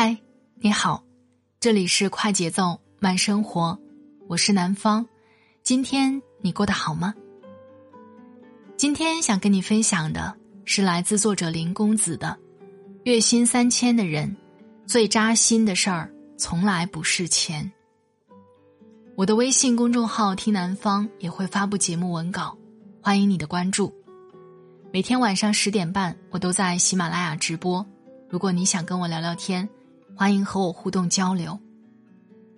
嗨，你好，这里是快节奏慢生活，我是南方。今天你过得好吗？今天想跟你分享的是来自作者林公子的：月薪三千的人，最扎心的事儿从来不是钱。我的微信公众号“听南方”也会发布节目文稿，欢迎你的关注。每天晚上十点半，我都在喜马拉雅直播。如果你想跟我聊聊天。欢迎和我互动交流。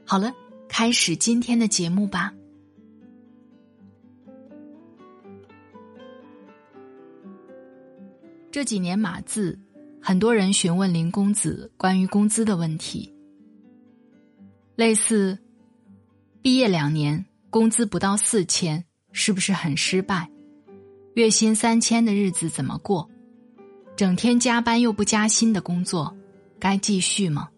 好了，开始今天的节目吧。这几年码字，很多人询问林公子关于工资的问题，类似：毕业两年，工资不到四千，是不是很失败？月薪三千的日子怎么过？整天加班又不加薪的工作。该继续吗？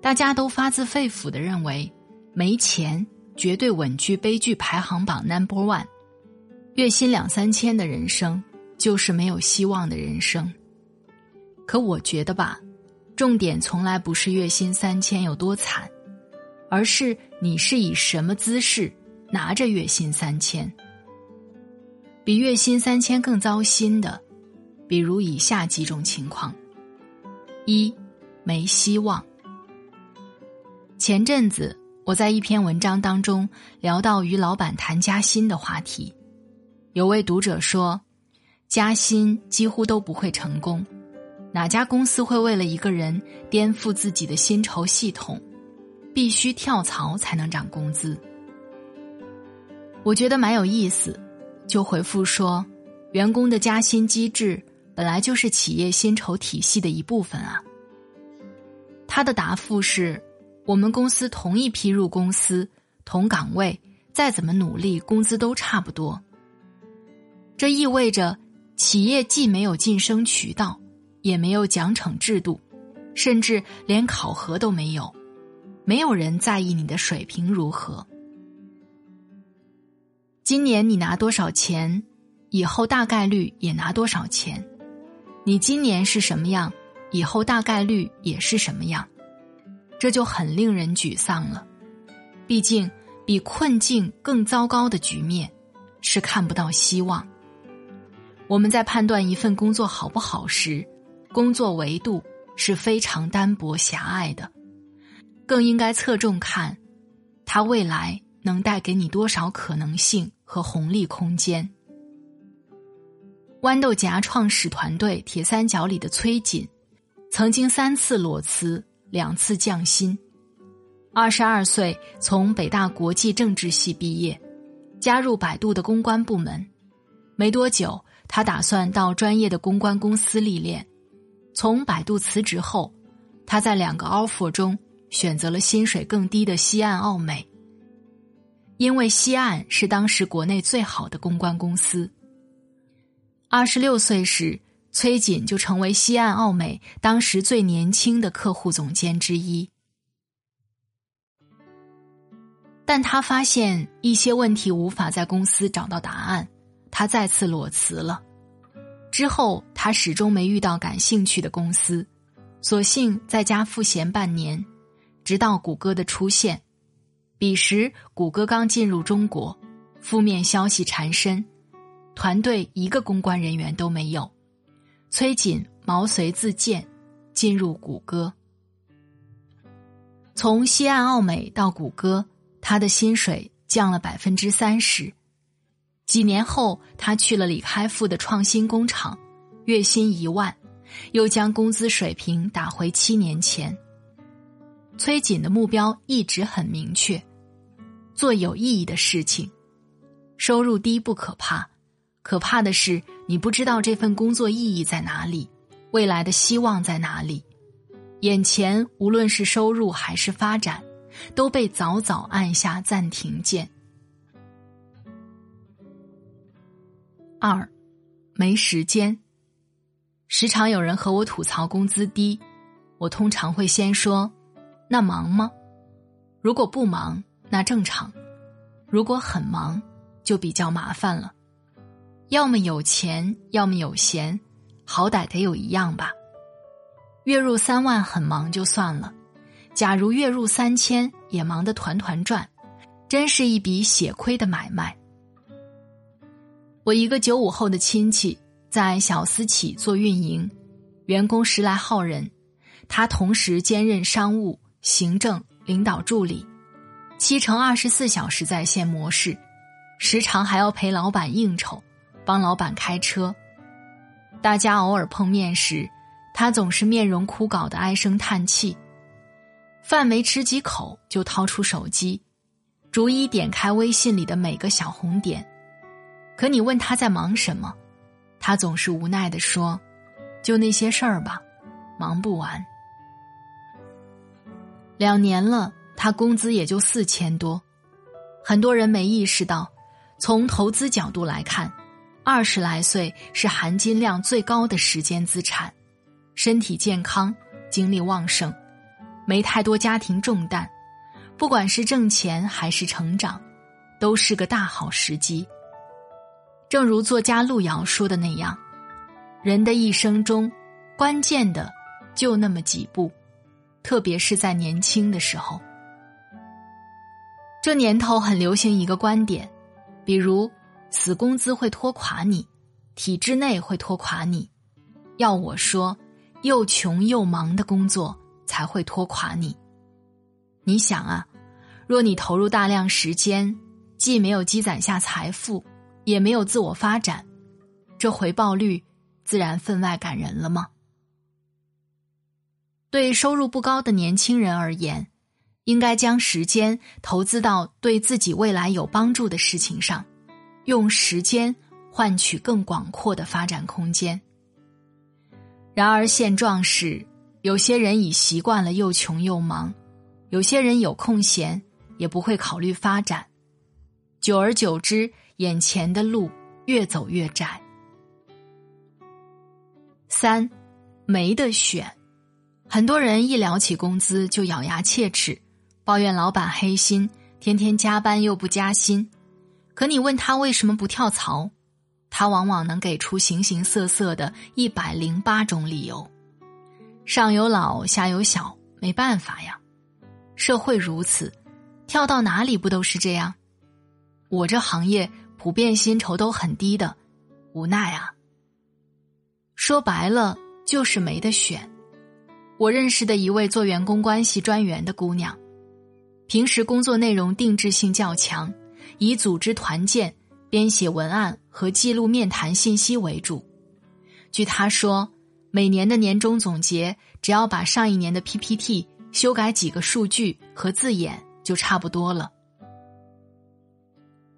大家都发自肺腑的认为，没钱绝对稳居悲剧排行榜 number one。月薪两三千的人生就是没有希望的人生。可我觉得吧，重点从来不是月薪三千有多惨，而是你是以什么姿势拿着月薪三千。比月薪三千更糟心的，比如以下几种情况。一，没希望。前阵子我在一篇文章当中聊到与老板谈加薪的话题，有位读者说，加薪几乎都不会成功，哪家公司会为了一个人颠覆自己的薪酬系统，必须跳槽才能涨工资？我觉得蛮有意思，就回复说，员工的加薪机制。本来就是企业薪酬体系的一部分啊。他的答复是：我们公司同一批入公司同岗位，再怎么努力，工资都差不多。这意味着企业既没有晋升渠道，也没有奖惩制度，甚至连考核都没有。没有人在意你的水平如何。今年你拿多少钱，以后大概率也拿多少钱。你今年是什么样，以后大概率也是什么样，这就很令人沮丧了。毕竟，比困境更糟糕的局面是看不到希望。我们在判断一份工作好不好时，工作维度是非常单薄狭隘的，更应该侧重看，它未来能带给你多少可能性和红利空间。豌豆荚创始团队铁三角里的崔锦，曾经三次裸辞，两次降薪。二十二岁从北大国际政治系毕业，加入百度的公关部门。没多久，他打算到专业的公关公司历练。从百度辞职后，他在两个 offer 中选择了薪水更低的西岸奥美，因为西岸是当时国内最好的公关公司。二十六岁时，崔锦就成为西岸奥美当时最年轻的客户总监之一。但他发现一些问题无法在公司找到答案，他再次裸辞了。之后，他始终没遇到感兴趣的公司，索性在家赋闲半年，直到谷歌的出现。彼时，谷歌刚进入中国，负面消息缠身。团队一个公关人员都没有，崔锦毛遂自荐，进入谷歌。从西岸奥美到谷歌，他的薪水降了百分之三十。几年后，他去了李开复的创新工厂，月薪一万，又将工资水平打回七年前。崔锦的目标一直很明确，做有意义的事情。收入低不可怕，可怕的是你不知道这份工作意义在哪里，未来的希望在哪里。眼前无论是收入还是发展，都被早早按下暂停键。二，没时间。时常有人和我吐槽工资低，我通常会先说：“那忙吗？”如果不忙，那正常；如果很忙，就比较麻烦了。要么有钱，要么有闲，好歹得有一样吧。月入三万很忙就算了，假如月入三千也忙得团团转，真是一笔血亏的买卖。我一个九五后的亲戚在小私企做运营，员工十来号人，他同时兼任商务、行政、领导助理，七乘二十四小时在线模式，时常还要陪老板应酬，帮老板开车。大家偶尔碰面时，他总是面容枯槁的唉声叹气，饭没吃几口就掏出手机，逐一点开微信里的每个小红点。可你问他在忙什么，他总是无奈的说：“就那些事儿吧，忙不完。”两年了，他工资也就四千多。很多人没意识到，从投资角度来看，二十来岁是含金量最高的时间资产，身体健康，精力旺盛，没太多家庭重担，不管是挣钱还是成长，都是个大好时机。正如作家路遥说的那样，人的一生中，关键的就那么几步，特别是在年轻的时候。这年头很流行一个观点，比如死工资会拖垮你，体制内会拖垮你。要我说，又穷又忙的工作才会拖垮你。你想啊，若你投入大量时间，既没有积攒下财富。也没有自我发展，这回报率自然分外感人了吗？对收入不高的年轻人而言，应该将时间投资到对自己未来有帮助的事情上，用时间换取更广阔的发展空间。然而现状是，有些人已习惯了又穷又忙，有些人有空闲也不会考虑发展，久而久之。眼前的路越走越窄。三，没得选，很多人一聊起工资就咬牙切齿，抱怨老板黑心，天天加班又不加薪。可你问他为什么不跳槽，他往往能给出形形色色的一百零八种理由。上有老，下有小，没办法呀。社会如此，跳到哪里不都是这样？我这行业。普遍薪酬都很低的，无奈啊。说白了就是没得选。我认识的一位做员工关系专员的姑娘，平时工作内容定制性较强，以组织团建、编写文案和记录面谈信息为主。据他说，每年的年终总结，只要把上一年的 PPT 修改几个数据和字眼，就差不多了。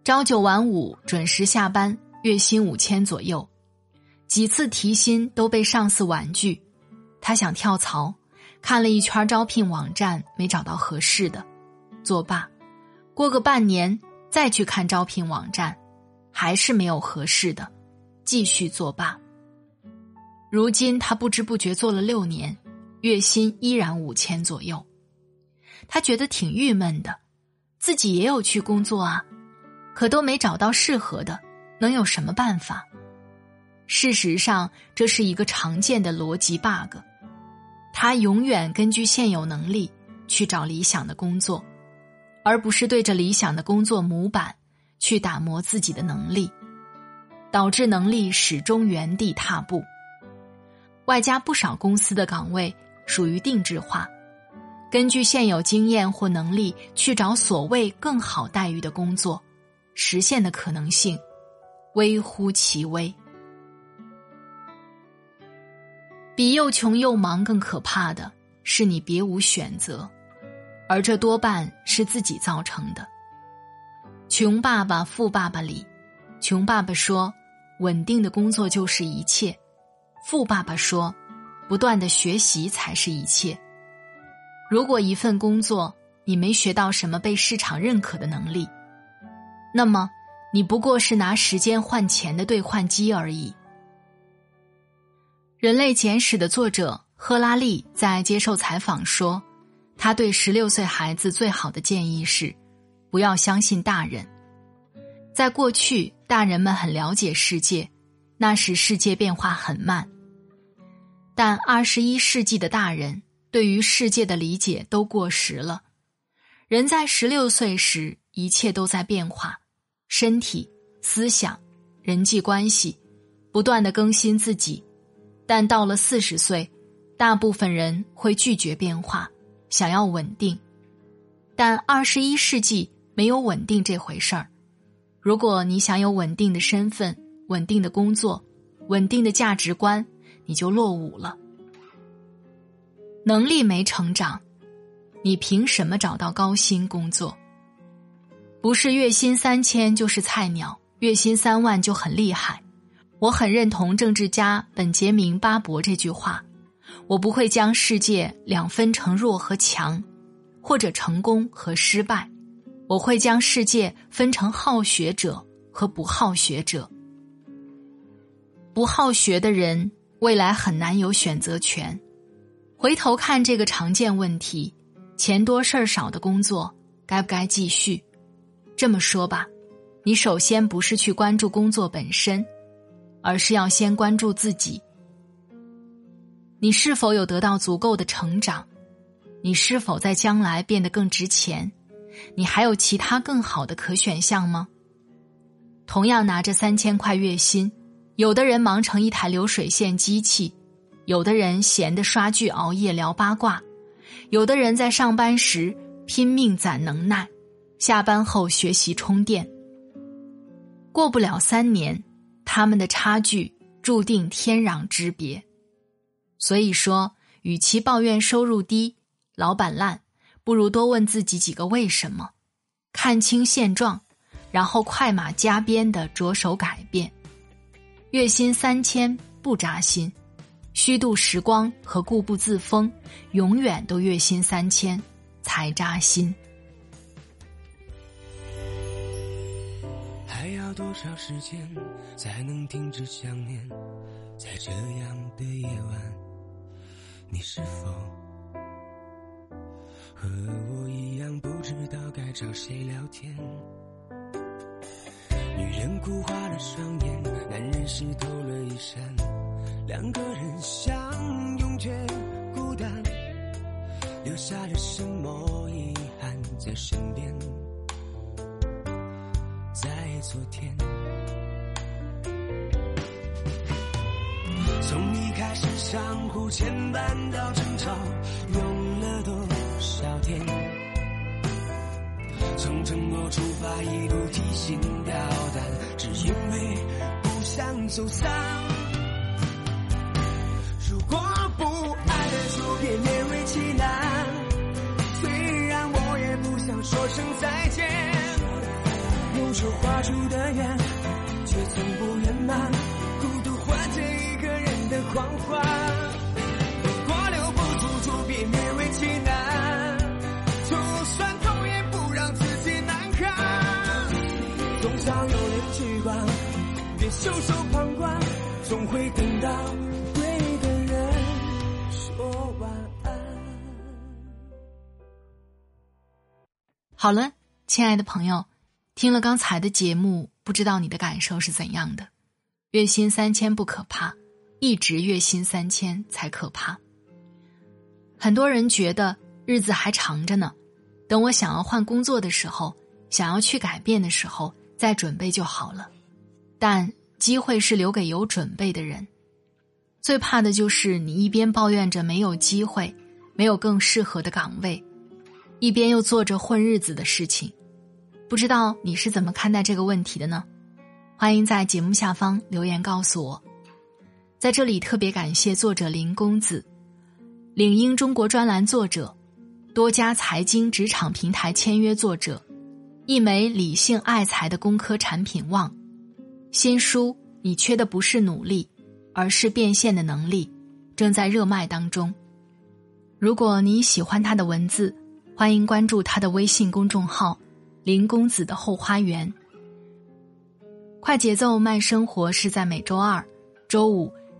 朝九晚五，准时下班，月薪五千左右，几次提薪都被上司婉拒。他想跳槽，看了一圈招聘网站，没找到合适的，作罢。过个半年，再去看招聘网站，还是没有合适的，继续作罢。如今他不知不觉做了六年，月薪依然五千左右，他觉得挺郁闷的，自己也有去工作啊。可都没找到适合的，能有什么办法？事实上，这是一个常见的逻辑 bug。他永远根据现有能力去找理想的工作，而不是对着理想的工作模板去打磨自己的能力，导致能力始终原地踏步。外加不少公司的岗位属于定制化，根据现有经验或能力去找所谓更好待遇的工作。实现的可能性微乎其微。比又穷又忙更可怕的是，你别无选择，而这多半是自己造成的。穷爸爸富爸爸里，穷爸爸说：“稳定的工作就是一切。”富爸爸说：“不断的学习才是一切。”如果一份工作你没学到什么被市场认可的能力，那么你不过是拿时间换钱的兑换机而已。《人类简史》的作者赫拉利在接受采访说。他对十六岁孩子最好的建议是：不要相信大人。在过去，大人们很了解世界，那时世界变化很慢。但二十一世纪的大人对于世界的理解都过时了。人在十六岁时，一切都在变化，身体、思想、人际关系，不断的更新自己。但到了四十岁，大部分人会拒绝变化。想要稳定，但二十一世纪没有稳定这回事儿。如果你想有稳定的身份、稳定的工作、稳定的价值观，你就落伍了。能力没成长，你凭什么找到高薪工作？不是月薪三千就是菜鸟，月薪三万就很厉害。我很认同政治家本杰明·巴伯这句话。我不会将世界两分成弱和强，或者成功和失败。我会将世界分成好学者和不好学者。不好学的人未来很难有选择权。回头看这个常见问题：钱多事儿少的工作该不该继续？这么说吧，你首先不是去关注工作本身，而是要先关注自己。你是否有得到足够的成长？你是否在将来变得更值钱？你还有其他更好的可选项吗？同样拿着三千块月薪，有的人忙成一台流水线机器，有的人闲的刷剧、熬夜聊八卦，有的人在上班时拼命攒能耐，下班后学习充电。过不了三年，他们的差距注定天壤之别。所以说，与其抱怨收入低、老板烂，不如多问自己几个为什么，看清现状，然后快马加鞭的着手改变。月薪三千不扎心，虚度时光和固步自封，永远都月薪三千才扎心。还要多少时间才能停止想念？在这样的夜晚。是否和我一样不知道该找谁聊天？女人哭花了双眼，男人湿透了衣衫，两个人相拥却孤单，留下了什么遗憾在身边？在昨天。从一开始相互牵绊到争吵，用了多少天？从承诺出发，一路提心吊胆，只因为不想走散。如果不爱了，就别勉为其难。虽然我也不想说声再见，用手画出的圆，却从不圆满。孤独换成一个人狂欢，如果留不住，就别勉为其难。就算痛，也不让自己难堪。总想有人去管，别袖手旁观，总会等到对的人说晚安。好了，亲爱的朋友，听了刚才的节目，不知道你的感受是怎样的？月薪三千不可怕。一直月薪三千才可怕。很多人觉得日子还长着呢，等我想要换工作的时候，想要去改变的时候再准备就好了。但机会是留给有准备的人。最怕的就是你一边抱怨着没有机会，没有更适合的岗位，一边又做着混日子的事情。不知道你是怎么看待这个问题的呢？欢迎在节目下方留言告诉我。在这里特别感谢作者林公子，领英中国专栏作者，多家财经职场平台签约作者，一枚理性爱财的工科产品旺。新书你缺的不是努力，而是变现的能力，正在热卖当中。如果你喜欢他的文字，欢迎关注他的微信公众号“林公子的后花园”。快节奏慢生活是在每周二、周五、